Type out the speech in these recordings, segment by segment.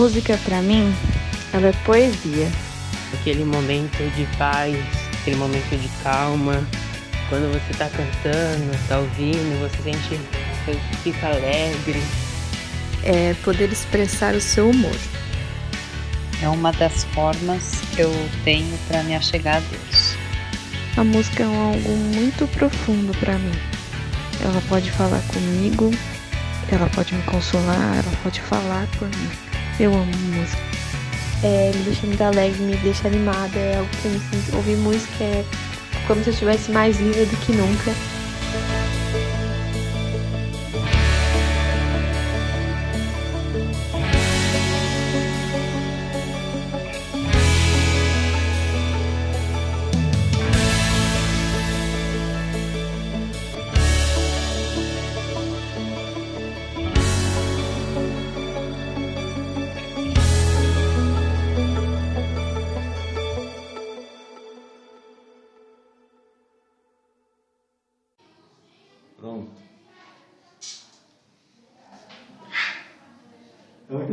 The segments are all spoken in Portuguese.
música para mim, ela é poesia. Aquele momento de paz, aquele momento de calma. Quando você tá cantando, tá ouvindo, você sente, você fica alegre. É poder expressar o seu humor. É uma das formas que eu tenho para me achegar a Deus. A música é algo muito profundo para mim. Ela pode falar comigo, ela pode me consolar, ela pode falar por mim. Eu amo música. É, me deixa muito alegre, me deixa animada, é algo que eu me sinto. Ouvir música é como se eu estivesse mais viva do que nunca.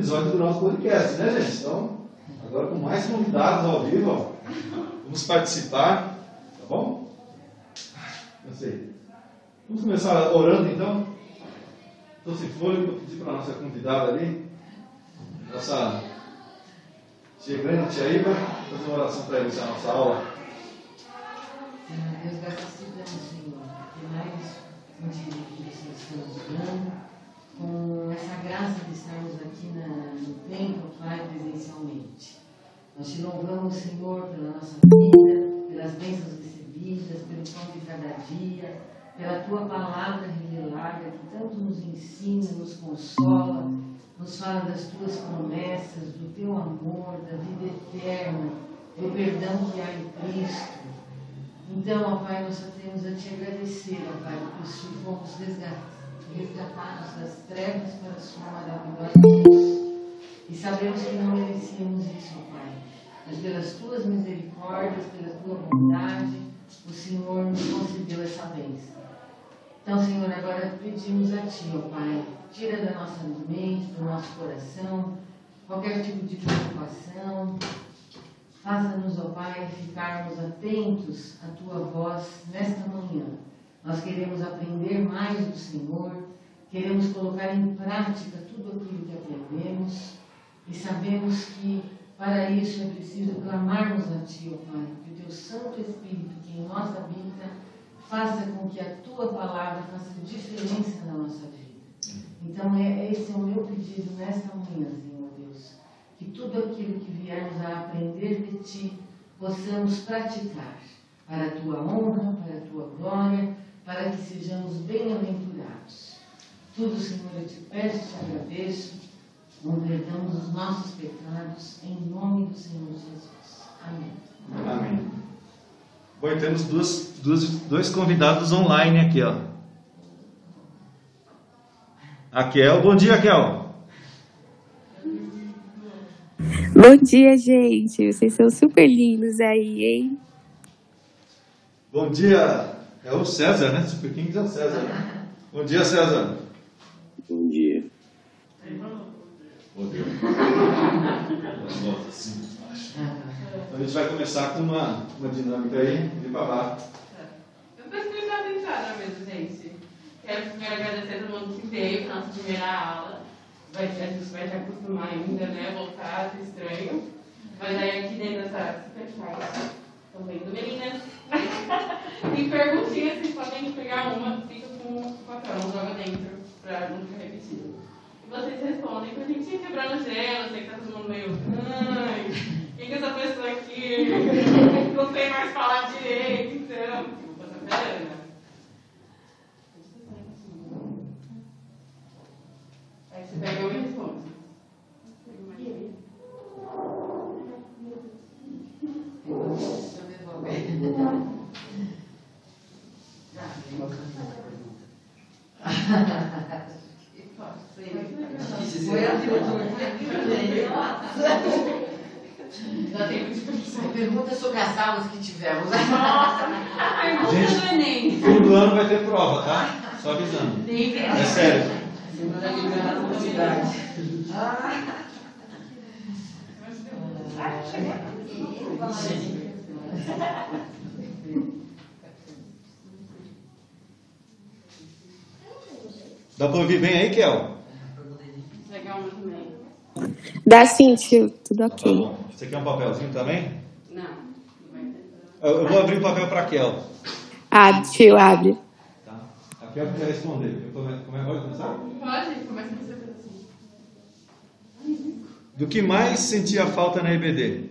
Episódio do nosso podcast, né, gente? Então, agora com mais convidados ao vivo, ó. vamos participar, tá bom? Eu sei. Vamos começar orando então? Então, se for, eu vou pedir para a nossa convidada ali, nossa grande, tia Iva, fazer uma oração para iniciar a nossa aula. Deus, gratidão, Senhor, por mais um dia que nós estamos dando, com essa graça de estarmos aqui na, no templo, Pai, presencialmente. Nós te louvamos, Senhor, pela nossa vida, pelas bênçãos recebidas, pelo pão de cada dia, pela tua palavra revelada que tanto nos ensina, nos consola, nos fala das tuas promessas, do teu amor, da vida eterna, do perdão que há em Cristo. Então, ó Pai, nós só temos a te agradecer, ó Pai, porque fomos resgatados das trevas para a sua maravilhosa luz. E sabemos que não merecíamos isso, Pai. Mas pelas tuas misericórdias, pela tua bondade, o Senhor nos concedeu essa bênção. Então, Senhor, agora pedimos a Ti, ó Pai, tira da nossa mente, do nosso coração, qualquer tipo de preocupação, Faça-nos, ó Pai, ficarmos atentos à Tua voz nesta manhã. Nós queremos aprender mais do Senhor, queremos colocar em prática tudo aquilo que aprendemos e sabemos que para isso é preciso clamarmos a Ti, ó Pai, que o Teu Santo Espírito que em nós habita faça com que a Tua palavra faça diferença na nossa vida. Então, é, esse é o meu pedido nesta manhã, Senhor Deus que tudo aquilo que viermos a aprender de Ti possamos praticar para a Tua honra, para a Tua glória, para que sejamos bem-aventurados. Tudo, Senhor, eu te peço e te agradeço, perdão dos nossos pecados, em nome do Senhor Jesus. Amém. Amém. Bom, e temos duas, duas, dois convidados online aqui, ó. A Kel, bom dia, Kel. Bom dia, gente. Vocês são super lindos aí, hein? Bom dia. É o César, né? Super Kings é o César. Bom dia, César. Bom dia. Dia. Volta assim. Então a gente vai começar com uma, uma dinâmica aí. Vem pra lá. Eu explicando em cara mesmo, gente. Quero primeiro agradecer a todo mundo que veio para nossa primeira aula. A gente vai se acostumar ainda, né? Voltar ser estranho. Mas aí aqui dentro dessa super casa, estão vendo meninas? Tem perguntinhas, vocês podem pegar uma, fica com o papel, joga dentro para não ficar repetido. E vocês respondem pra gente ir quebrando gelo, sei que tá todo mundo meio. Ai, quem que é essa pessoa aqui? Não sei mais falar direito, então. Tipo, passar pra Ana. Aí você pega uma e responde. Foi a Pergunta sobre as aulas que tivemos. Pergunta do Enem. Fim do ano vai ter prova, tá? Só avisando. Nem É sério. Semana que vem na novidade. Dá para ouvir bem aí, Kel? Dá sim, tio. Tudo Tá ok. bom. Você quer um papelzinho também? Não, não vai ter. Eu, eu vou abrir o papel para a Kel. Ah, tio, abre. Tá? A Kel que vai responder. Eu come- Como é que pode começar? Pode? Começa você assim. Do que mais sentia falta na EBD?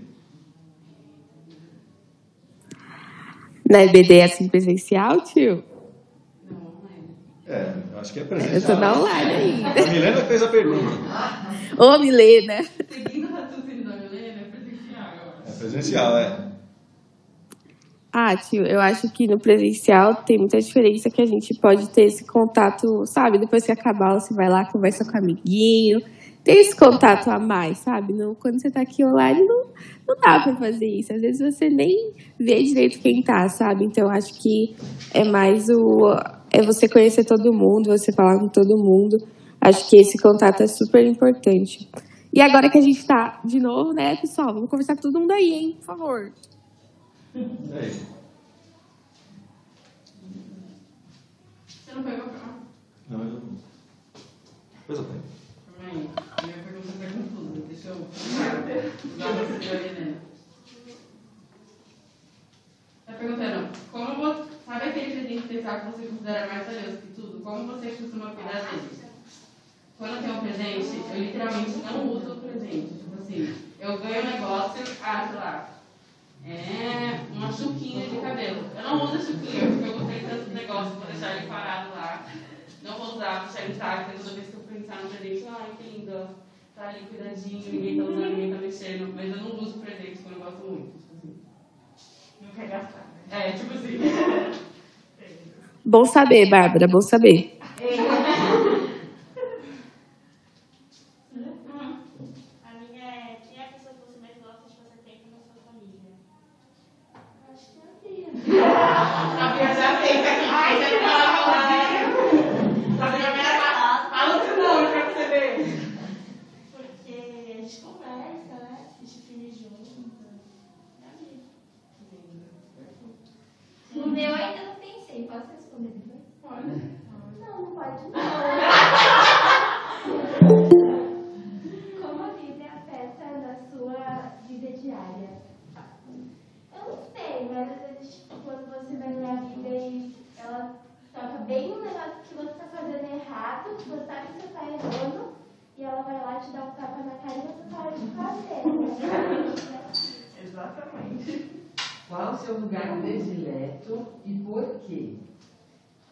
Na EBD é assim presencial, tio? Não, não é. É, eu acho que é Eu presencial. tô na online ainda. A Milena fez a pergunta. Ô, Milena. Seguindo o raciocínio da Milena, é presencial. É presencial, é. Ah, tio, eu acho que no presencial tem muita diferença que a gente pode ter esse contato, sabe? Depois que acabar, você vai lá, conversa com o amiguinho. Tem esse contato a mais, sabe? Não, quando você tá aqui online, não, não dá pra fazer isso. Às vezes você nem vê direito quem tá, sabe? Então eu acho que é mais o. É você conhecer todo mundo, você falar com todo mundo. Acho que esse contato é super importante. E agora que a gente tá de novo, né, pessoal? Vamos conversar com todo mundo aí, hein? Por favor. Você não pegou pra. Não, eu não. Pois eu tenho. Calma aí. Minha pergunta foi confusa. Deixa eu usar você da Helena. Tá perguntando, como você. Sabe aquele presente especial que você considera mais valioso que tudo? Como você costuma cuidar dele? Quando eu tenho um presente, eu literalmente não uso o presente. Tipo assim, eu ganho um negócio, ah, sei lá. É uma chuquinha de cabelo. Eu não uso a chuquinha porque eu gostei tanto do negócio, vou deixar ele parado lá. Não vou usar, vou deixar intacto. Toda vez que eu pensar no presente, ai que lindo. Tá ali cuidadinho, ninguém tá usando, ninguém tá mexendo. Mas eu não uso presente quando eu gosto muito. Tipo assim. Não quer gastar. É, tipo assim. Bom saber, Bárbara, bom saber. Você sabe que você tá errando, e ela vai lá te dar um tapa na cara e você para de fazer. né? Exatamente. Qual o seu lugar predileto e por quê?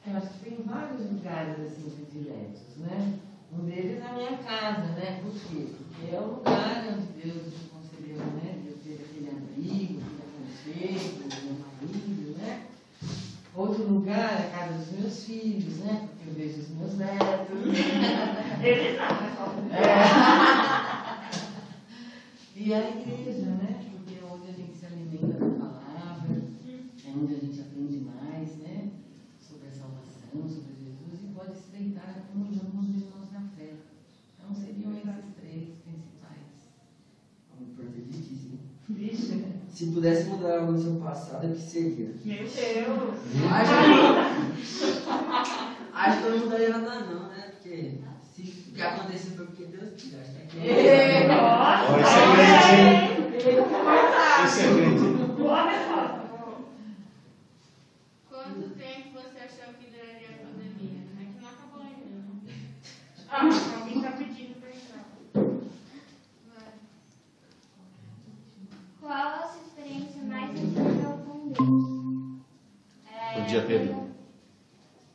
Eu acho que tem vários lugares assim prediletos, né? Um deles é a minha casa, né? Por quê? Porque é o lugar onde Deus me concedeu, né? De eu ter aquele abrigo, aquele aconchego, né? Outro lugar é a casa dos meus filhos, né? Porque eu vejo os meus netos. Eles sabem. É. E a igreja, né? Porque é onde a gente se alimenta da palavra, é onde a gente aprende mais, né? Sobre a salvação, sobre Jesus, e pode se deitar a comunhão com os irmãos na fé. Então seriam esses três principais. Importantíssimo. Vixe. Se pudesse mudar algo no seu passado, o que seria? Meu Deus! Acho que, acho que eu não mudaria nada não, né? Porque se o que aconteceu foi porque Deus quis. Acho que É. Ó, esse é crente? Esse é crente. Boa resposta. Quanto tempo você achou que duraria a pandemia? É que não acabou ainda. né? Dia, Pedro.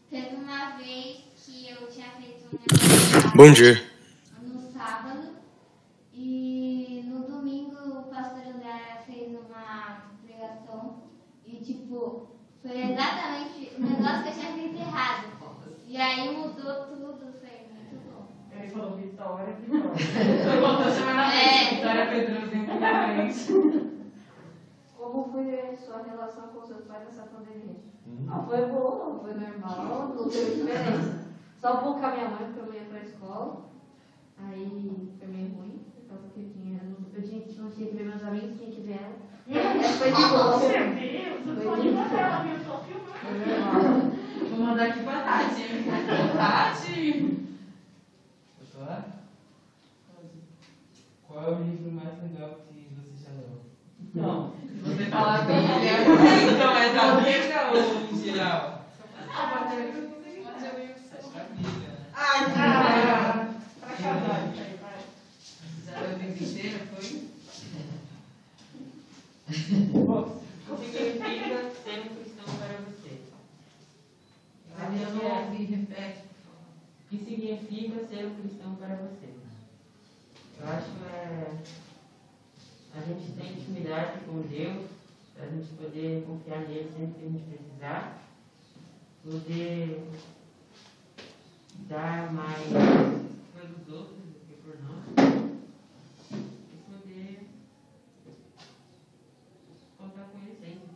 Teve uma vez que eu tinha feito um negócio Bom dia. no sábado e no domingo o pastor André fez uma pregação e tipo, foi exatamente o negócio que eu tinha feito errado. E aí mudou tudo, foi muito bom. Ele falou Vitória, Vitória. Eu vou chamar É. Vitória Pedrozinho primeiramente. Como foi a sua relação com seus pais nessa pandemia? Uhum. Não, foi boa, foi normal, não teve diferença. Só um pouco com a minha mãe, porque eu não ia pra escola. Aí foi meio ruim. causa que eu tinha. Eu tinha, não tinha que ver meus amigos, tinha que ver ela. Foi de boa. Meu Deus, eu tô de? Eu tô filmando. Vou mandar aqui pra Tati. Tati! Posso falar? Qual é o livro mais legal que você já leu? Não, se você falar Bíblia, então é da Bíblia ou em geral? Ah, Acho que é a Bíblia. Ai, cara. Pra casar, isso aí, vai. Já leu a Bíblia inteira, foi? O que significa ser um cristão para você? Eu que não ouvi, repete. O que significa ser um cristão para você? Eu acho é a gente ter intimidade com Deus, a gente poder confiar nele sempre que a gente precisar, poder dar mais pelos outros do que por nós, e poder contar com ele sempre.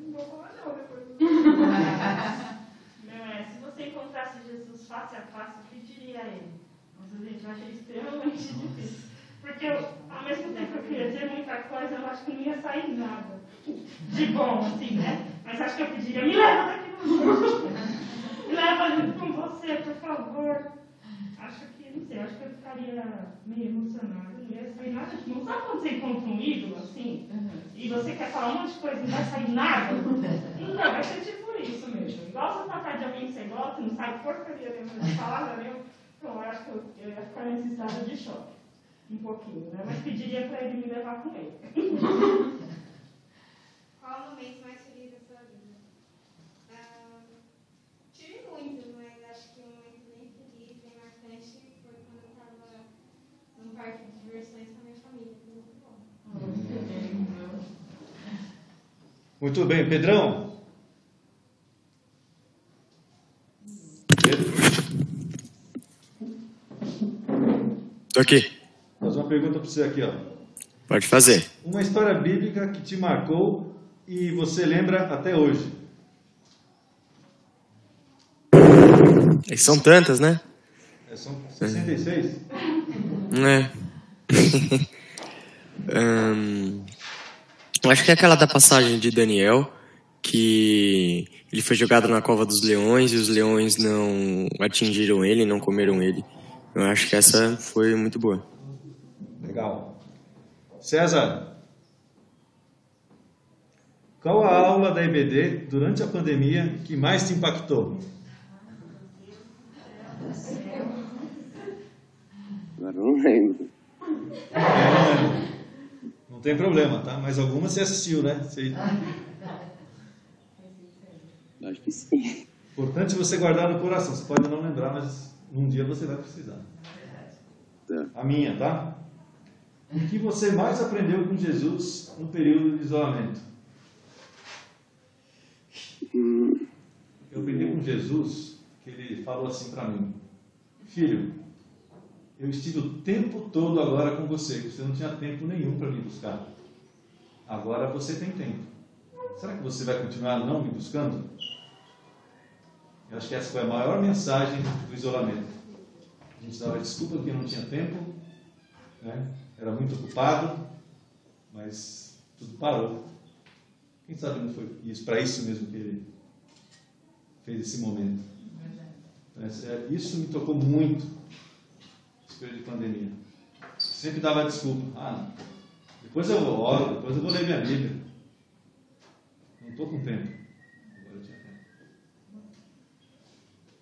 Não vou falar não depois. Não é, se você encontrasse Jesus face a face, o que diria a ele? Nossa, gente, eu achei extremamente difícil. Porque eu, ao mesmo tempo que eu queria dizer muita coisa, eu acho que não ia sair nada de bom, assim, né? Mas acho que eu pediria, me leva daqui no leva junto com você, por favor. Acho que, não sei, acho que eu ficaria meio emocionada. Não ia sair nada de bom. Sabe quando você encontra um ídolo, assim? E você quer falar um monte de coisa e não vai sair nada? Então, vai ser tipo isso mesmo. Igual você tá perto de alguém que você gosta, não sai porcaria nenhuma de palavra nenhuma. Então, eu acho que eu, eu ia ficar nesse estado de choque. Um pouquinho, né? Mas pediria pra ele me levar com ele. Qual o momento mais feliz da sua vida? Ah, tive muitos, mas acho que um momento bem feliz, bem marcante, foi quando eu estava num parque de diversões com a minha família. Foi muito bom. Muito bem, Pedrão. Pedro, Tô aqui. fazer uma pergunta para você aqui, ó. Pode fazer. Uma história bíblica que te marcou e você lembra até hoje. E são tantas, né? É, são 66? É. Eu acho que é aquela da passagem de Daniel, que ele foi jogado na cova dos leões e os leões não atingiram ele, não comeram ele. Eu acho que essa foi muito boa. Legal. César, qual a aula da EBD durante a pandemia que mais te impactou? Agora eu não lembro. É, não tem problema, tá? Mas alguma você assistiu, né? Você... Acho que sim. Importante você guardar no coração. Você pode não lembrar, mas um dia você vai precisar. Tá. A minha, tá? O que você mais aprendeu com Jesus no período de isolamento? Hum, Eu aprendi com Jesus que ele falou assim para mim: Filho, eu estive o tempo todo agora com você. Você não tinha tempo nenhum para me buscar. Agora você tem tempo. Será que você vai continuar não me buscando? Eu acho que essa foi a maior mensagem do isolamento. A gente dava desculpa porque não tinha tempo, né? era muito ocupado, mas tudo parou. Quem sabe não foi isso, para isso mesmo que ele fez esse momento. É, Isso me tocou muito, período de pandemia. Sempre dava desculpa. Ah, não. depois eu oro, depois eu vou ler minha Bíblia. Não estou com tempo. Agora eu tinha tempo.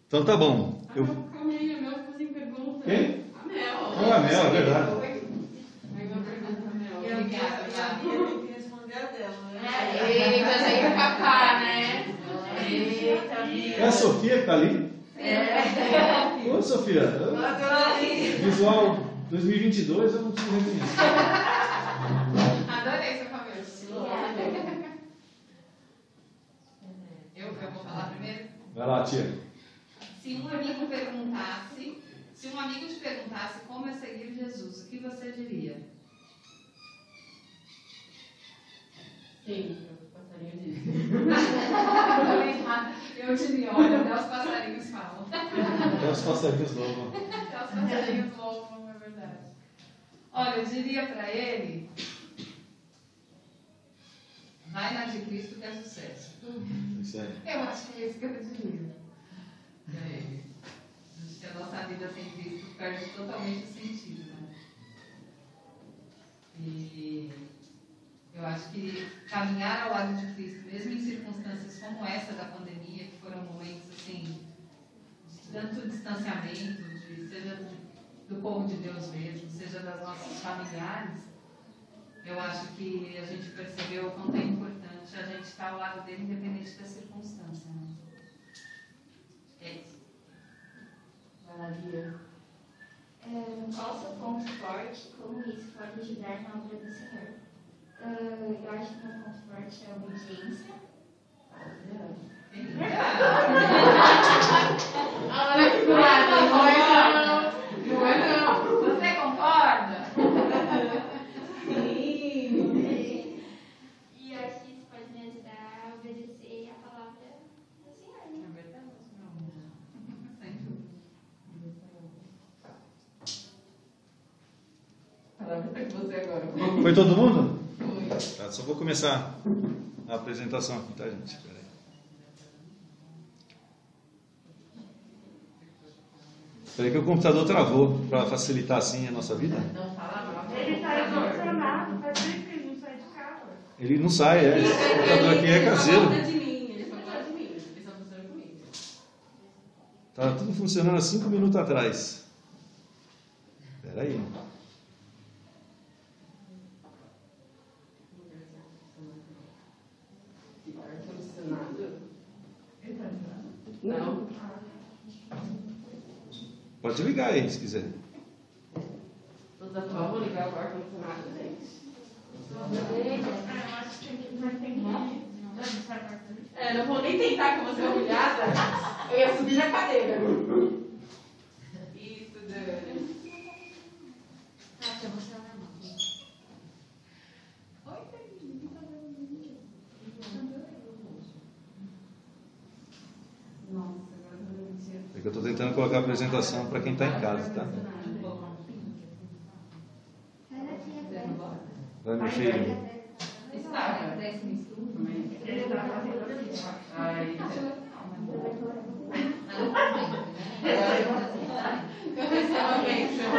Então tá bom. Eu... Calma aí, a Mel ficou sem pergunta. Quem? A Mel. Ah, a Mel, é verdade. Mel. Eu Mel. eu queria responder a dela, né? É, né? Eita, É a Sofia que está ali? É. Oi, Sofia. Adorei. Visual 2022 eu não te reconheço. Adorei seu cabelo. Eu, eu vou falar primeiro? Vai lá, tia. Se um amigo perguntasse, se um amigo te perguntasse como é seguir Jesus, o que você diria? Sim, Eu diria, olha, até os passarinhos falam. Até os passarinhos louvam. Até Aquelas passarinhas louvam, é verdade. Olha, eu diria pra ele. Vai na de Cristo que é sucesso. Aí. Eu acho que é isso que eu diria. Pra ele. Acho que a nossa vida sem Cristo perde totalmente o sentido. Né? E eu acho que caminhar ao lado de Cristo, mesmo em circunstâncias como essa da pandemia, foram momentos assim, de tanto distanciamento, de, seja do povo de Deus mesmo, seja das nossas familiares, eu acho que a gente percebeu o quanto é importante a gente estar ao lado dele, independente da circunstância. Né? É isso. Bia. É, qual o seu ponto forte? Como isso pode ajudar na obra do Senhor? Ah, eu acho que meu ponto forte é a obediência. Olha que nada, não é não. Não é não. Você concorda? Sim. E eu acho que isso pode me ajudar a obedecer a palavra do Senhor. É verdade, dúvida. Palavra com você agora. Foi todo mundo? Tá, só vou começar a apresentação aqui, tá, gente? Espera aí. Espera aí que o computador travou para facilitar assim a nossa vida. Não fala mal. Ele tá emocionado, faz tempo que ele não sai de casa. Ele não sai, é. Esse computador aqui é caseiro. de mim, ele foi embora de mim. Ele só funciona comigo. Tá tudo funcionando há cinco minutos atrás. Espera aí. Pode ligar aí, se quiser. Toda ligar o gente. Eu acho que tem que vai ter que É, não vou nem tentar que você é humilhada. Eu ia subir na cadeira. Isso, Dani. Ah, eu vou ser na mão. Oi, Nossa, agora eu não tinha. É que eu estou tentando colocar a apresentação para quem está em casa, tá? Vai mexer aí. Estava. Ele tá fazendo isso. Ai, Eu recebo a bênção.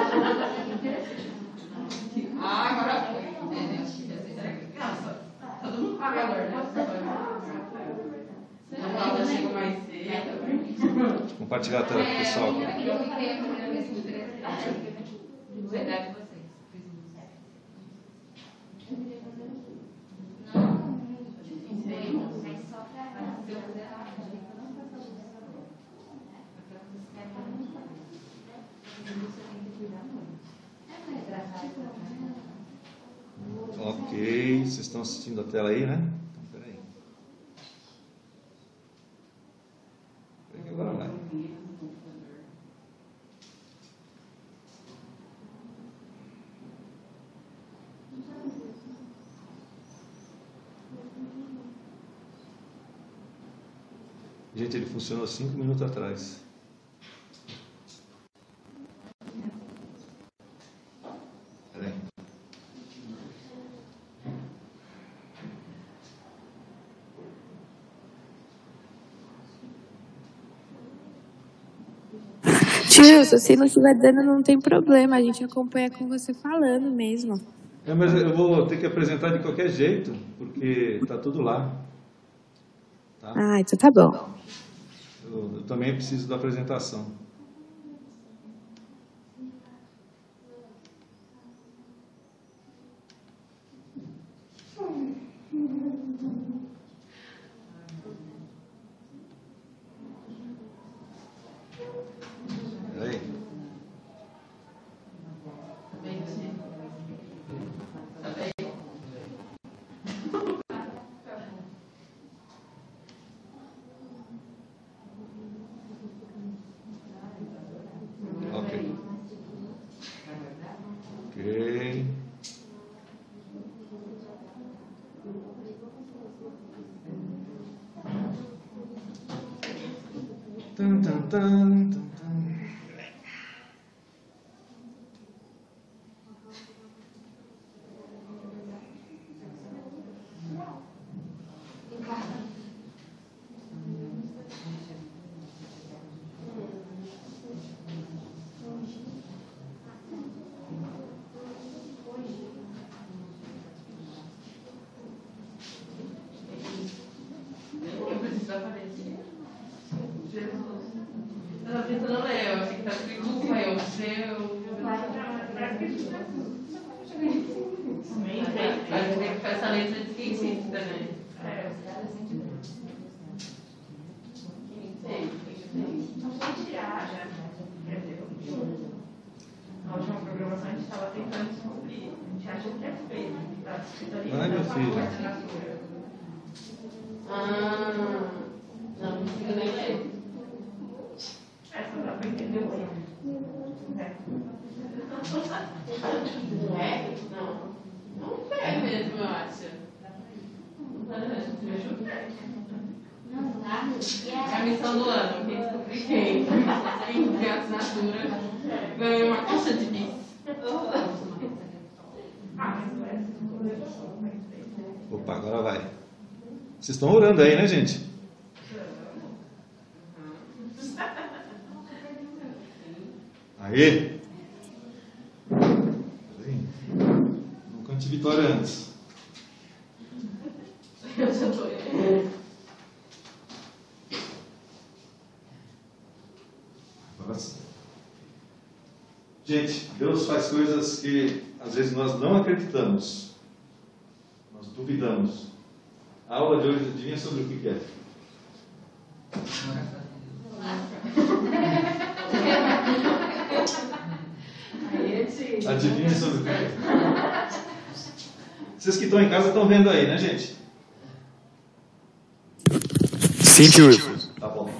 Ah, agora foi. Nossa, todo mundo paga valor, né? não fala, eu chego mais cedo. Compartilhar a tela com o pessoal. Mas só pra. Ok, vocês estão assistindo a tela aí, né? Então, peraí. Peraí que agora vai. Gente, ele funcionou cinco minutos atrás. Peraí. Tio, se não estiver dando, não tem problema. A gente acompanha com você falando mesmo. É, mas eu vou ter que apresentar de qualquer jeito, porque está tudo lá. Tá? Ah, então tá bom. Eu, eu também preciso da apresentação. Peraí. Ok. Ok. Tum, tum, tum, tum, tum. tava tentando ler, eu achei que tava escrito Luca, eu seu. Vai ter que essa letra de esquisito também. Na última programação a gente estava tentando descobrir. A gente acha que é feio, está escrito ali. Ai, meu mas é filho. uma assinatura. Ah, não, não consigo nem ler. Essa dá para entender o erro. É. Não é? Não. Não é mesmo, eu acho. É a missão do ano, quem descobrir quem, quem tem a assinatura, ganha uma caixa de bis. Não. Opa, agora vai. Vocês estão orando aí, né, gente? Aê! Peraí. Cante vitória antes. Eu já tô Agora sim. Gente, Deus faz coisas que às vezes nós não acreditamos. Nós duvidamos. A aula de hoje adivinha sobre o que que é? Adivinha sobre o que é? Vocês que estão em casa estão vendo aí, né, gente? Sim, tio. Tá bom.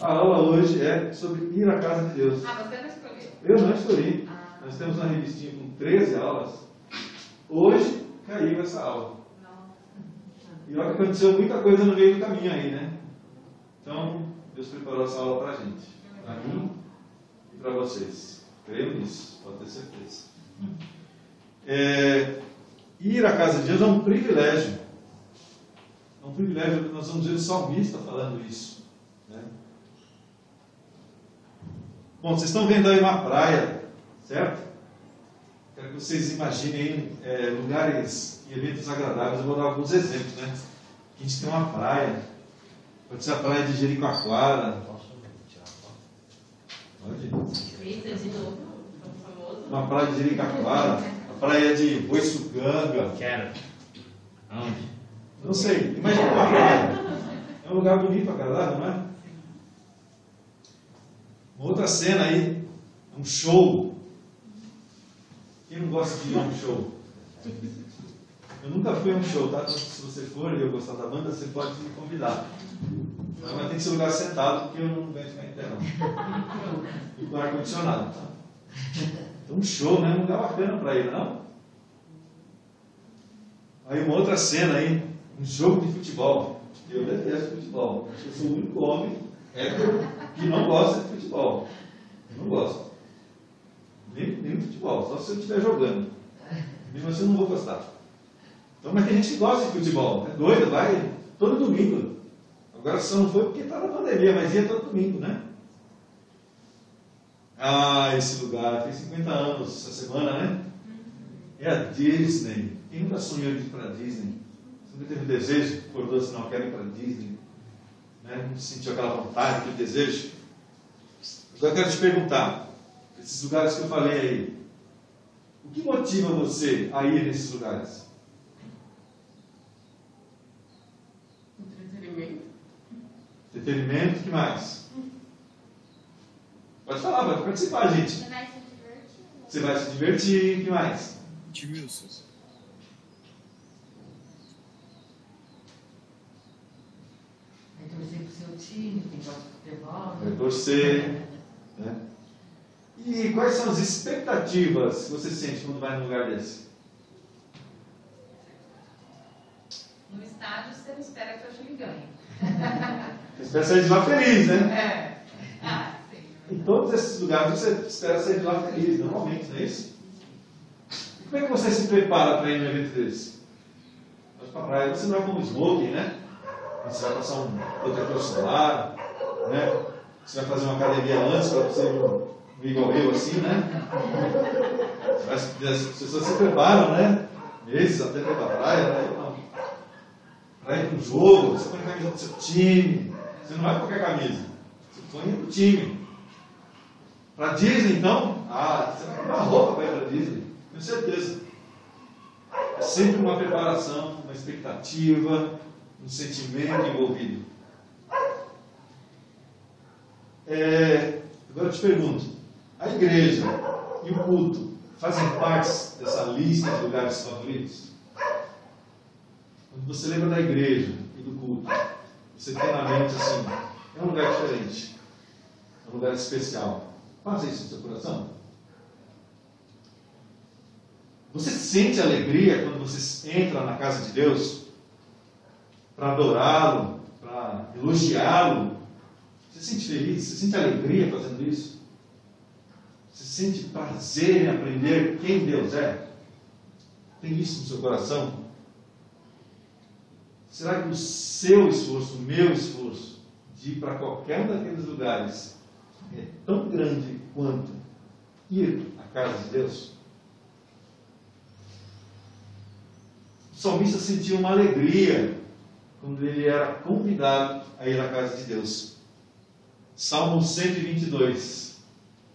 A aula hoje é sobre ir à casa de Deus. Ah, você não escolheu. Eu não escolhi. Nós temos uma revistinha com 13 aulas. Hoje caiu essa aula. E olha que aconteceu muita coisa no meio do caminho aí, né? Então, Deus preparou essa aula para a gente. Para mim e para vocês. Creio nisso, pode ter certeza. É, ir à casa de Deus é um privilégio. É um privilégio, nós vamos ver o salmista falando isso. Né? Bom, vocês estão vendo aí uma praia, certo? Quero que vocês imaginem é, lugares e eventos agradáveis. Eu vou dar alguns exemplos, né? A gente tem uma praia. Pode ser a praia de Jericoacoara. Pode? Uma praia de Jericoacoara. Praia de Boiçucanga. Quero. Aonde? Não sei. Imagina uma praia. É um lugar bonito, agradável, não é? Uma outra cena aí. Um show. Quem não gosta de ir a um show? Eu nunca fui a um show, tá? Se você for e eu gostar da banda, você pode me convidar. Mas tem que ser um lugar sentado, porque eu não aguento ficar em pé, não. E com ar-condicionado, tá? Um show, né? Um lugar bacana para ir, não? Aí, uma outra cena aí, um jogo de futebol. Eu detesto futebol. Eu sou o único homem hétero que não gosta de futebol. Eu não gosto. Nem, nem futebol, só se eu estiver jogando. Mesmo assim, eu não vou gostar. Então, mas tem gente que gosta de futebol. É doido, vai todo domingo. Agora só não foi porque está na pandemia, mas ia todo domingo, né? Ah, esse lugar tem 50 anos essa semana, né? É a Disney. Quem nunca sonhou de ir para a Disney? Você nunca teve desejo, acordou assim, não, quero ir para a Disney? Né? Não sentiu aquela vontade, aquele desejo? Agora eu quero te perguntar, esses lugares que eu falei aí, o que motiva você a ir nesses lugares? Entretenimento. Entretenimento, o que mais? Pode falar, pode participar, gente. Você vai se divertir. Você vai se divertir, o que mais? Wilson. Vai torcer pro seu time, quem gosta de futebol. Vai torcer. Né? E quais são as expectativas que você sente quando vai num lugar desse? No estádio, você não espera que o time ganhe. Você espera sair de lá feliz, né? É. Em todos esses lugares você espera sair de lá feliz, normalmente, não é isso? E como é que você se prepara para ir num evento desse? Mas para a praia você não vai como smoking, né? Você vai passar um protetor solar, né? Você vai fazer uma academia antes para você ir igual eu assim, né? As pessoas se preparam, né? Meses até para a praia, né? Para ir para um jogo, você põe a camisa do seu time. Você não vai com qualquer camisa. Você põe do time. Para Disney, então? Ah, você vai comprar roupa para ir para Disney, tenho certeza. É sempre uma preparação, uma expectativa, um sentimento envolvido. É, agora eu te pergunto: a igreja e o culto fazem parte dessa lista de lugares favoritos? Quando você lembra da igreja e do culto, você tem na mente assim: é um lugar diferente, é um lugar especial. Faça isso no seu coração. Você sente alegria quando você entra na casa de Deus para adorá-lo, para elogiá-lo? Você sente feliz? Você sente alegria fazendo isso? Você sente prazer em aprender quem Deus é? Tem isso no seu coração? Será que o seu esforço, o meu esforço, de ir para qualquer um daqueles lugares é tão grande quanto ir à casa de Deus? O salmista sentia uma alegria quando ele era convidado a ir à casa de Deus. Salmo 122.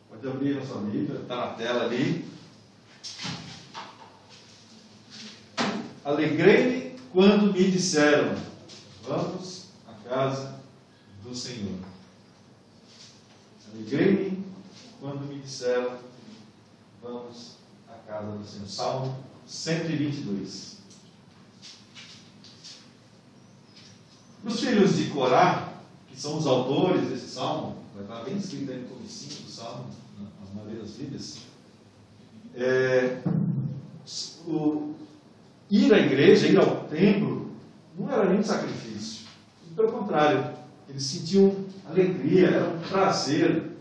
Pode abrir na sua Bíblia, está na tela ali. Alegrei-me quando me disseram: Vamos à casa do Senhor. Alegrei-me quando me disseram: Vamos à casa do Senhor. Salmo 122. Os filhos de Corá, que são os autores desse salmo, vai estar bem escrito aí no comecinho do salmo, nas das Bíblias, é, o, ir à igreja, ir ao templo, não era nem sacrifício. Pelo contrário, eles sentiam alegria, era um prazer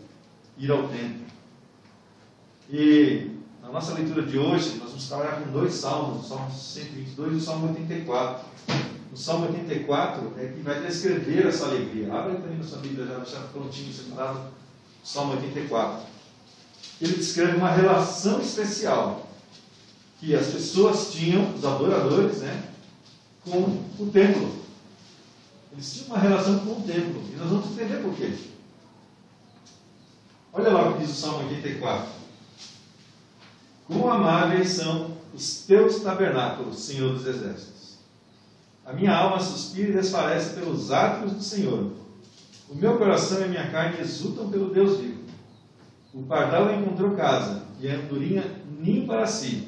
ir ao templo. E na nossa leitura de hoje, nós vamos trabalhar com dois salmos, o Salmo 122 e o Salmo 84. O Salmo 84 é que vai descrever essa alegria. Abra também na sua Bíblia, já deixar prontinho separado. O Salmo 84. Ele descreve uma relação especial que as pessoas tinham, os adoradores, né, com o templo. Eles tinham uma relação com o templo. E nós vamos entender por quê. Olha lá o que diz o Salmo 84. Quão amáveis são os teus tabernáculos, Senhor dos Exércitos. A minha alma suspira e desfalece pelos atos do Senhor. O meu coração e a minha carne exultam pelo Deus vivo. O pardal encontrou casa, e a andorinha ninho para si,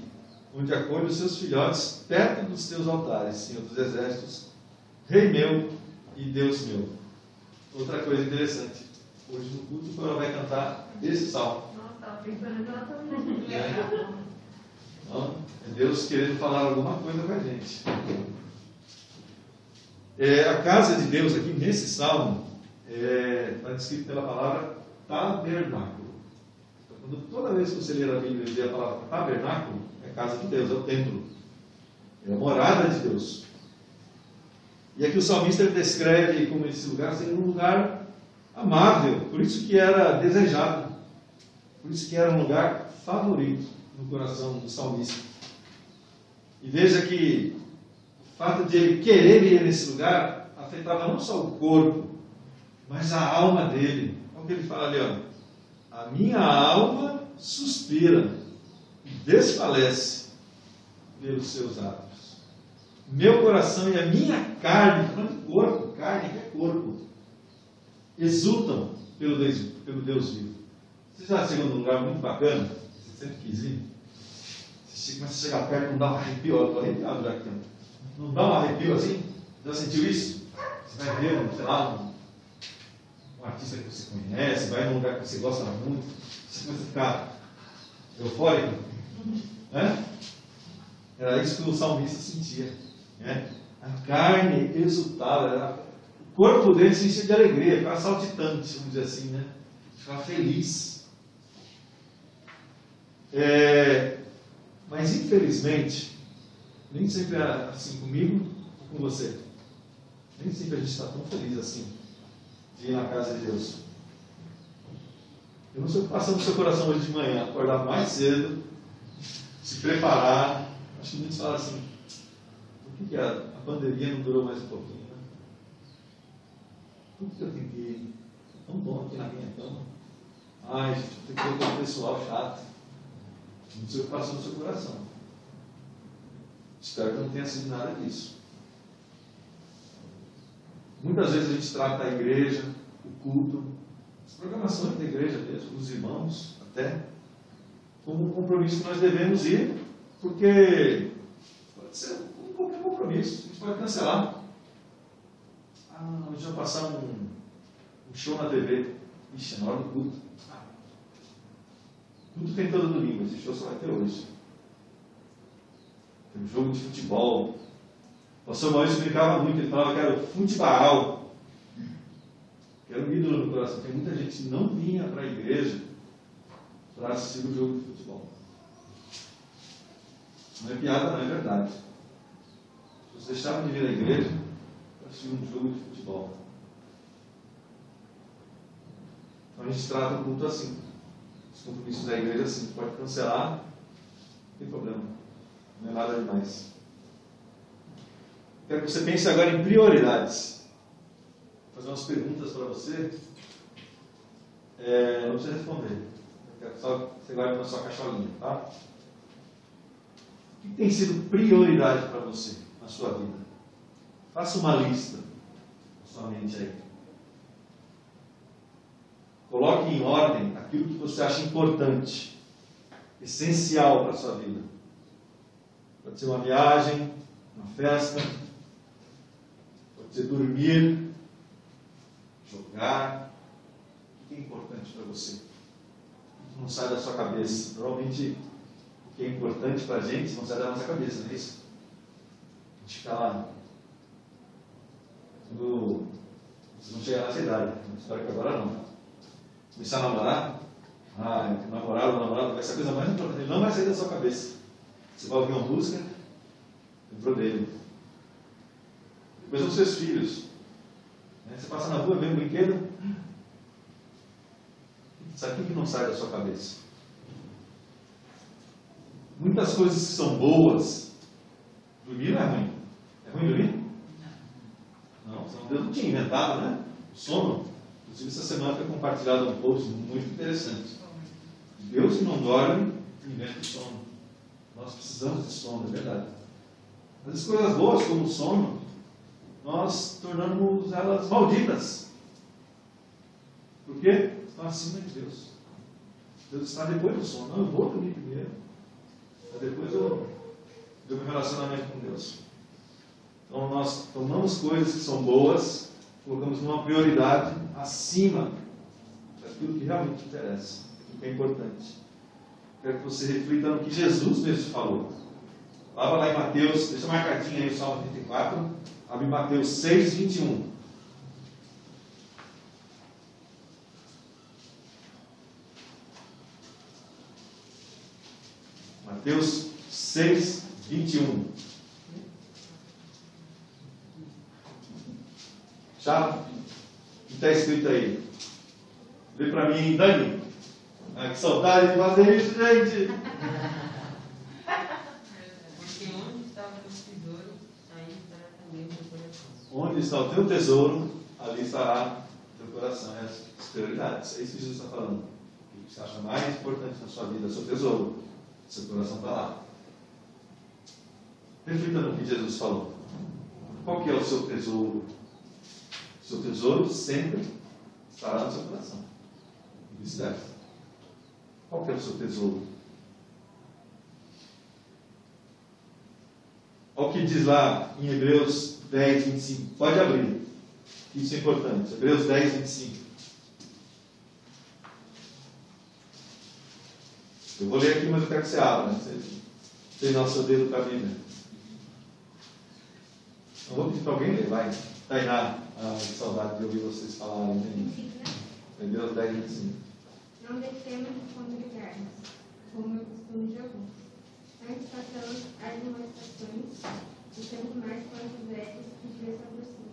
onde acolhe os seus filhotes perto dos teus altares, Senhor dos Exércitos, Rei meu e Deus meu. Outra coisa interessante. Hoje no culto o Coro vai cantar esse salmo. É. Então, é Deus querendo falar alguma coisa com a gente. É, a casa de Deus aqui nesse salmo está é, tá descrito pela palavra tabernáculo. Então, quando, toda vez que você ler a Bíblia e vê a palavra tabernáculo, é casa de Deus, é o templo. É a morada de Deus. E aqui o salmista descreve como esse lugar sendo um lugar amável, por isso que era desejado, por isso que era um lugar favorito no coração do salmista. E veja que o fato de ele querer ir nesse lugar afetava não só o corpo, mas a alma dele. Olha o que ele fala ali, ó. A minha alma suspira e desfalece pelos seus atos. Meu coração e a minha carne, falando corpo, carne que é corpo, exultam pelo Deus, pelo Deus vivo. Você já chegou num lugar muito bacana? Você sempre quis ir? Você começa a chegar perto e não dá um arrepio, eu estou arrepiado já aqui. Não dá um arrepio assim? Já sentiu isso? Você vai ver, sei lá, um, um artista que você conhece, vai num lugar que você gosta muito, você começa a ficar eufórico. Né? Era isso que o salmista sentia. Né? A carne exultava, corpo dele se enchia de alegria, ficava saltitante, vamos dizer assim, né? ficava feliz. É, mas infelizmente, nem sempre é assim comigo ou com você. Nem sempre a gente está tão feliz assim de ir na casa de Deus. Eu não sei o que passou no seu coração hoje de manhã, acordar mais cedo, se preparar. Acho que muitos falam assim, por que, a pandemia não durou mais um pouquinho? Por que eu? É tão bom aqui na minha cama. Ai, gente, tem que ver aquele pessoal chato. Não sei o que passou no seu coração. Espero que não tenha sido nada disso. Muitas vezes a gente trata a igreja, o culto, as programações da igreja mesmo, os irmãos até, como um compromisso que nós devemos ir, porque pode ser um qualquer compromisso, a gente pode cancelar. Ah, hoje vai passar um, um show na TV. Ixi, é na hora do culto. Ah, culto tem todo domingo, esse show só vai ter hoje. Tem um jogo de futebol. O pastor Maurício brincava muito, ele falava que era o futebol. Que era um ídolo no coração. Tem muita gente que não vinha para a igreja para assistir o jogo de futebol. Não é piada, não é verdade. Pessoas deixavam de vir à igreja assistir um jogo de futebol. Então a gente trata o culto assim. Os compromissos da igreja assim. Pode cancelar, não tem problema. Não é nada demais. Quero que você pense agora em prioridades. Vou fazer umas perguntas para você. É, não precisa responder. Eu quero só que você guarde na sua caixolinha, tá? O que tem sido prioridade para você na sua vida? Faça uma lista na sua mente aí. Coloque em ordem aquilo que você acha importante, essencial para a sua vida. Pode ser uma viagem, uma festa, pode ser dormir, jogar. O que é importante para você? Não sai da sua cabeça? Normalmente, o que é importante para a gente não sai da nossa cabeça, não é isso? A gente fica lá. Vocês vão chegar nessa idade, espero que agora não. Começar a namorar, ah, namorado ou namorada vai ser a coisa mais importante, ele não vai sair da sua cabeça. Você vai ouvir uma música, lembrou dele. Depois são seus filhos. Né? Você passa na rua, vê um brinquedo. Sabe o que não sai da sua cabeça? Muitas coisas que são boas. Dormir não é ruim. É ruim dormir? Deus não tinha inventado, né? O sono. Inclusive, essa semana foi compartilhado um post muito interessante. Deus não dorme, inventa o sono. Nós precisamos de sono, é verdade. Mas as coisas boas, como o sono, nós tornamos elas malditas. Por quê? Estão acima de Deus. Deus está depois do sono. Não, eu vou dormir primeiro. Depois eu do meu relacionamento com Deus. Então nós tomamos coisas que são boas, colocamos numa prioridade acima daquilo que realmente interessa, daquilo que é importante. Quero que você reflita no que Jesus mesmo falou. Lava lá em Mateus, deixa marcadinho aí o Salmo 34, abre Mateus 6, 21. Mateus 6, 21. Já? O que está escrito aí? Vê para mim, Dani. Ah, que saudade de fazer isso, gente. Onde está o teu tesouro, ali estará o teu coração. É as prioridades. É isso que Jesus está falando. O que você acha mais importante na sua vida é o seu tesouro. Seu coração está lá. Reflita no que Jesus falou. Qual que é o seu tesouro? Seu tesouro sempre estará no seu coração. E vice-versa. Qual que é o seu tesouro? Olha o que diz lá em Hebreus 10, 25. Pode abrir. Isso é importante. Hebreus 10, 25. Eu vou ler aqui, mas eu quero que você abra. Né? Você tem nosso dedo para a Bíblia. Eu vou pedir para alguém ler, vai. Tainá, ah, que saudade de ouvir vocês falarem. Né? Hebreus 10, 25. Não deixemos de congregar-nos, como é o costume de alguns. Antes passamos as demonstrações e temos mais quanto velhos que Deus aproxima.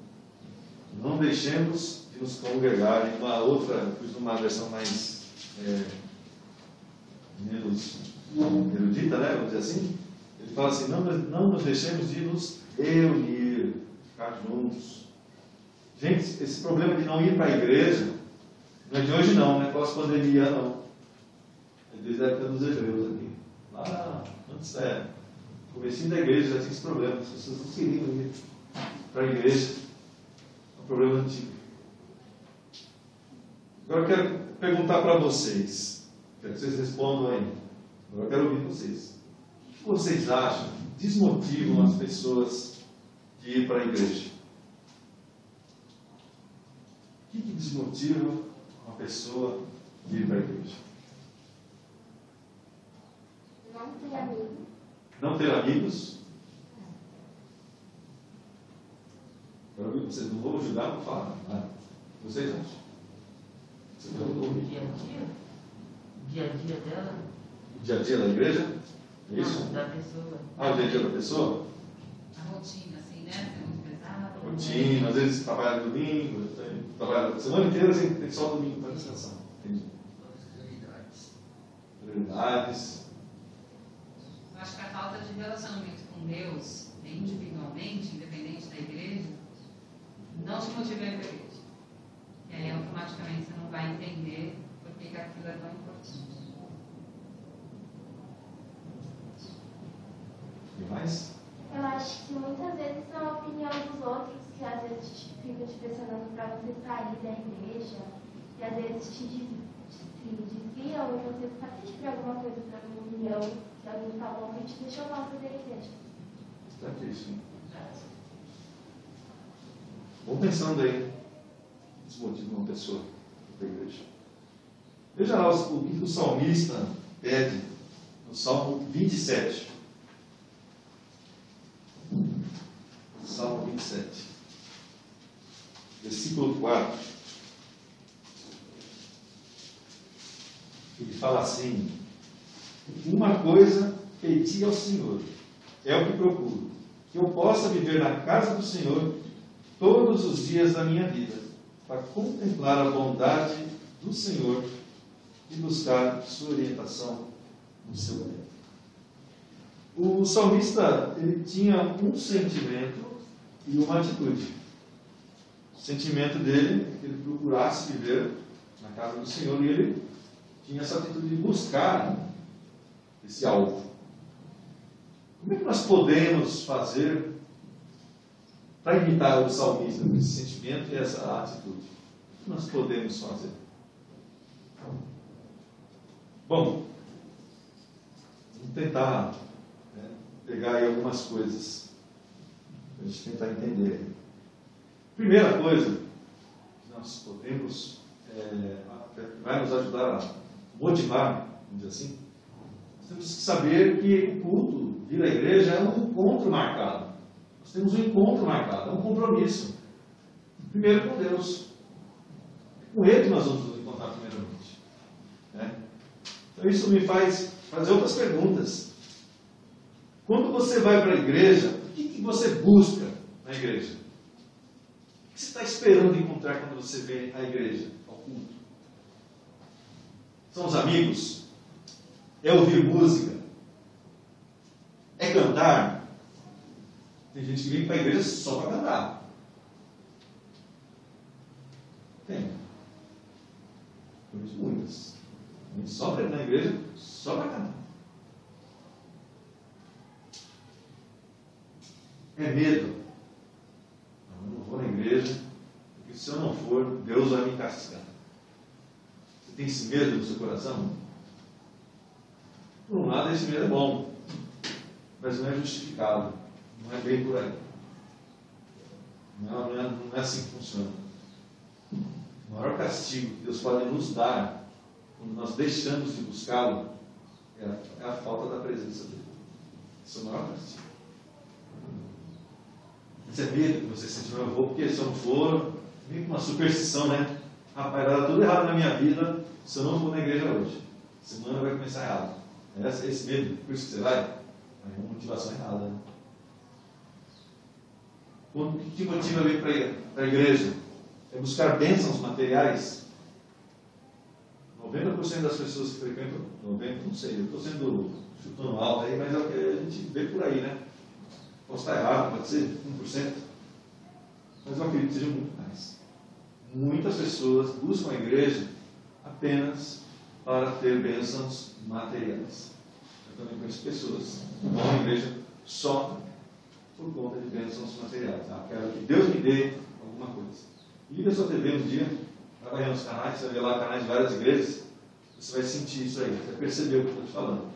Não deixemos de nos congregar. Em uma outra, fiz uma versão mais é, menos erudita, né? Vamos dizer assim. Ele fala assim: não, não nos deixemos de nos reunir, ficar juntos. Gente, esse problema de não ir para a igreja Não é de hoje não, não é pós-pandemia não. É desde a época dos hebreus aqui. Lá antes é. Comecinho da igreja já tinha esse problema, as pessoas não queriam ir para a igreja. É um problema antigo. Agora eu quero perguntar para vocês. Quero que vocês respondam aí. Agora eu quero ouvir vocês. O que vocês acham desmotivam as pessoas de ir para a igreja? O que, que desmotiva uma pessoa de ir para a igreja? Não ter amigo. Não ter amigos? Vocês. Não vou julgar, não vou falar. que vocês acham? Você quer O dia a dia? O dia a dia dela? O dia a dia da igreja? É isso? Não, da pessoa. Ah, o dia a dia da pessoa? A rotina, assim, né? Rotina, às vezes trabalha domingo, trabalha a semana inteira, assim, tem só domingo para descansar. Entendi. Prioridades. Eu acho que a falta de relacionamento com Deus, individualmente, independente da igreja, não te motiva a ir igreja. E aí, automaticamente, você não vai entender por que, que aquilo é tão importante. E mais? Acho que muitas vezes são a opinião dos outros que às vezes te, ficam te pressionando para você sair da igreja e às vezes te, des- te desviam e você participa de alguma coisa para uma opinião que alguém falou e te deixou mal fazer a igreja. Certíssimo. Vão pensando aí. Desmotiva uma pessoa da igreja. Veja lá o que o salmista pede no Salmo 27. 27. Versículo 4. Ele fala assim: Uma coisa pedi ao Senhor, é o que procuro, que eu possa viver na casa do Senhor todos os dias da minha vida, para contemplar a bondade do Senhor e buscar sua orientação no seu tempo. O salmista ele tinha um sentimento e uma atitude. O sentimento dele é que ele procurasse viver na casa do Senhor e ele tinha essa atitude de buscar esse alvo. Como é que nós podemos fazer para imitar o salmista com esse sentimento e essa atitude? O que nós podemos fazer? Bom, vamos tentar né, pegar aí algumas coisas a gente tentar entender. Primeira coisa que nós podemos, é, vai nos ajudar a motivar, vamos dizer assim, nós temos que saber que o culto, vir à igreja, é um encontro marcado. Nós temos um encontro marcado, é um compromisso. Primeiro com Deus. Com Ele nós vamos nos encontrar primeiramente. né? Então isso me faz fazer outras perguntas. Quando você vai para a igreja, você busca na igreja? O que você está esperando encontrar quando você vem à igreja, ao culto? São os amigos? É ouvir música? É cantar? Tem gente que vem para a igreja só para cantar. Tem. Muitas. Só para ir na igreja só para cantar. É medo. Não, eu não vou na igreja, porque se eu não for, Deus vai me castigar. Você tem esse medo no seu coração? Por um lado, esse medo é bom, mas não é justificado. Não é bem por aí. Não é, não é, não é assim que funciona. O maior castigo que Deus pode nos dar quando nós deixamos de buscá-lo é a, é a falta da presença dele. Esse é o maior castigo. Esse é medo que você sente, eu vou porque se eu não for, vem com uma superstição, né? Rapaz, vai dar tudo errado na minha vida se eu não for na igreja hoje. Semana vai começar errado. É esse, esse medo, por isso que você vai, é uma motivação errada. Né? O que motiva a vir para a igreja? É buscar bênçãos materiais? 90% das pessoas que frequentam, 90%, não sei, eu estou sendo chutando alto aí, mas é o que a gente vê por aí, né? Posso estar errado, pode ser 1%, mas eu acredito que seja muito mais. Muitas pessoas buscam a igreja apenas para ter bênçãos materiais. Eu também conheço pessoas que vão à igreja só por conta de bênçãos materiais. Ah, quero que Deus me dê alguma coisa. Liga a sua TV um dia, trabalhando nos canais, você vai ver lá canais de várias igrejas, você vai sentir isso aí, você vai perceber o que eu estou te falando.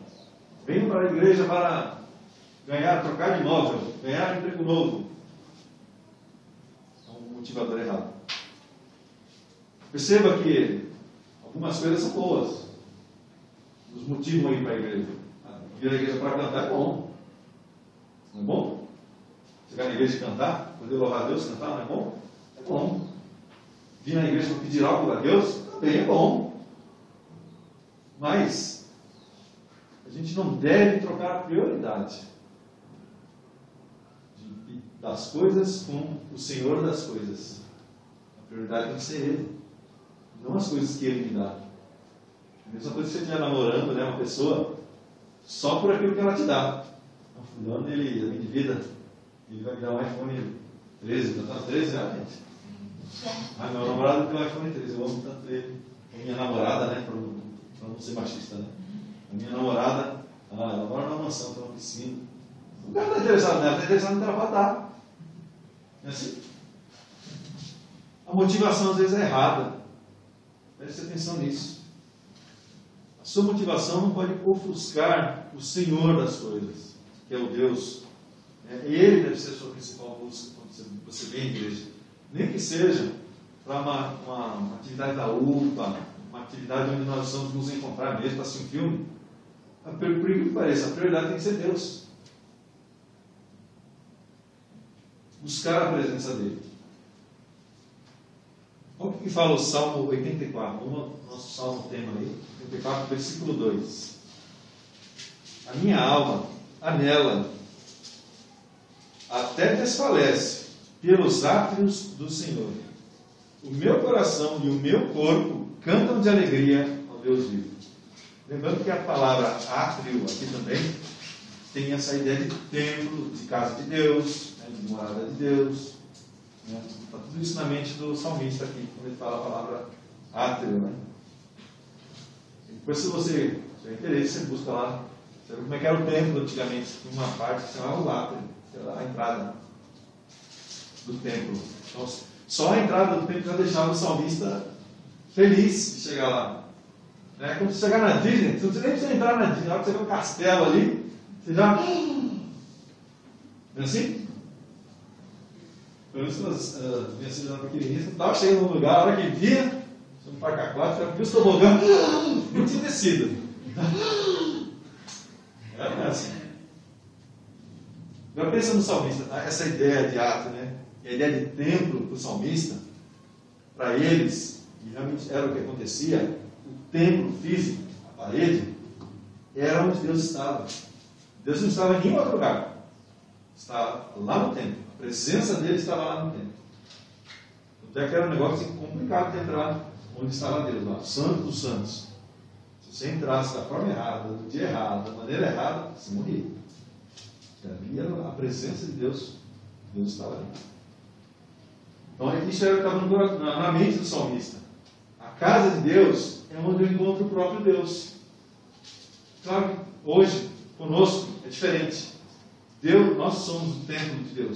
Venham para a igreja para ganhar, trocar de imóvel, ganhar emprego novo. É um motivador errado. Perceba que algumas coisas são boas. Nos motivam a ir para a igreja. Ir à igreja para cantar é bom. Não é bom? Chegar na igreja e cantar, poder louvar a Deus, cantar, não é bom? É bom. Vir na igreja para pedir algo a Deus, também é bom. Mas a gente não deve trocar prioridade de, das coisas com o Senhor das coisas. A prioridade tem que ser Ele, não as coisas que Ele me dá. A mesma coisa que você estiver namorando né, uma pessoa só por aquilo que ela te dá. O fulano, ele, a minha vida, ele vai me dar um iPhone 13, já está 13 já, gente. Mas meu namorado tem um iPhone 13, eu amo tanto ele. A minha namorada, né, para não ser machista, né? A minha namorada, ela mora numa mansão, tem uma piscina. O cara está interessado nela, está interessado trabalho, tá. Não é assim? A motivação às vezes é errada. Preste atenção nisso. A sua motivação não pode ofuscar o Senhor das coisas, que é o Deus. É, ele deve ser a sua principal busca quando você, você vem à igreja. Nem que seja para uma, uma, uma, atividade da UPA, uma atividade onde nós vamos nos encontrar mesmo para assistir um filme. Por incrível que pareça, a prioridade tem que ser Deus. Buscar a presença dele. Olha o que fala o Salmo 84, o nosso salmo tema aí, 84, versículo 2. A minha alma anela, até desfalece, pelos átrios do Senhor. O meu coração e o meu corpo cantam de alegria ao Deus vivo. Lembrando que a palavra átrio aqui também tem essa ideia de templo, de casa de Deus, de morada de Deus. Né? Está tudo isso na mente do salmista aqui, quando ele fala a palavra átrio. Né? Depois, se você tiver interesse, você busca lá sabe como é que era o templo antigamente. Tinha uma parte que chamava o átrio, que era a entrada do templo. Então, só a entrada do templo já deixava o salmista feliz de chegar lá. É como se chegar na Disney, você nem precisa entrar na Disney, na hora que você vê um castelo ali, você já. Não é assim? Pelo menos as uh, minhas eram pequenininhas, você estava chegando num lugar, a hora que via, você no parque aquático, viu o tobogã, não tinha descido. É assim. Agora pensa no salmista, essa ideia de ato, né? a ideia de templo para o salmista, para eles, e realmente era o que acontecia, o templo físico, a parede, era onde Deus estava. Deus não estava em nenhum outro lugar. Estava lá no templo. A presença dele estava lá no templo. Até que era um negócio complicado de entrar onde estava Deus, lá, Santo dos Santos. Se você entrasse da forma errada, do dia errado, da maneira errada, você morria. Era a presença de Deus. Deus estava ali. Então, isso era o estava na, na mente do salmista. A casa de Deus é onde eu encontro o próprio Deus. Claro que hoje, conosco, é diferente. Deus, nós somos o templo de Deus.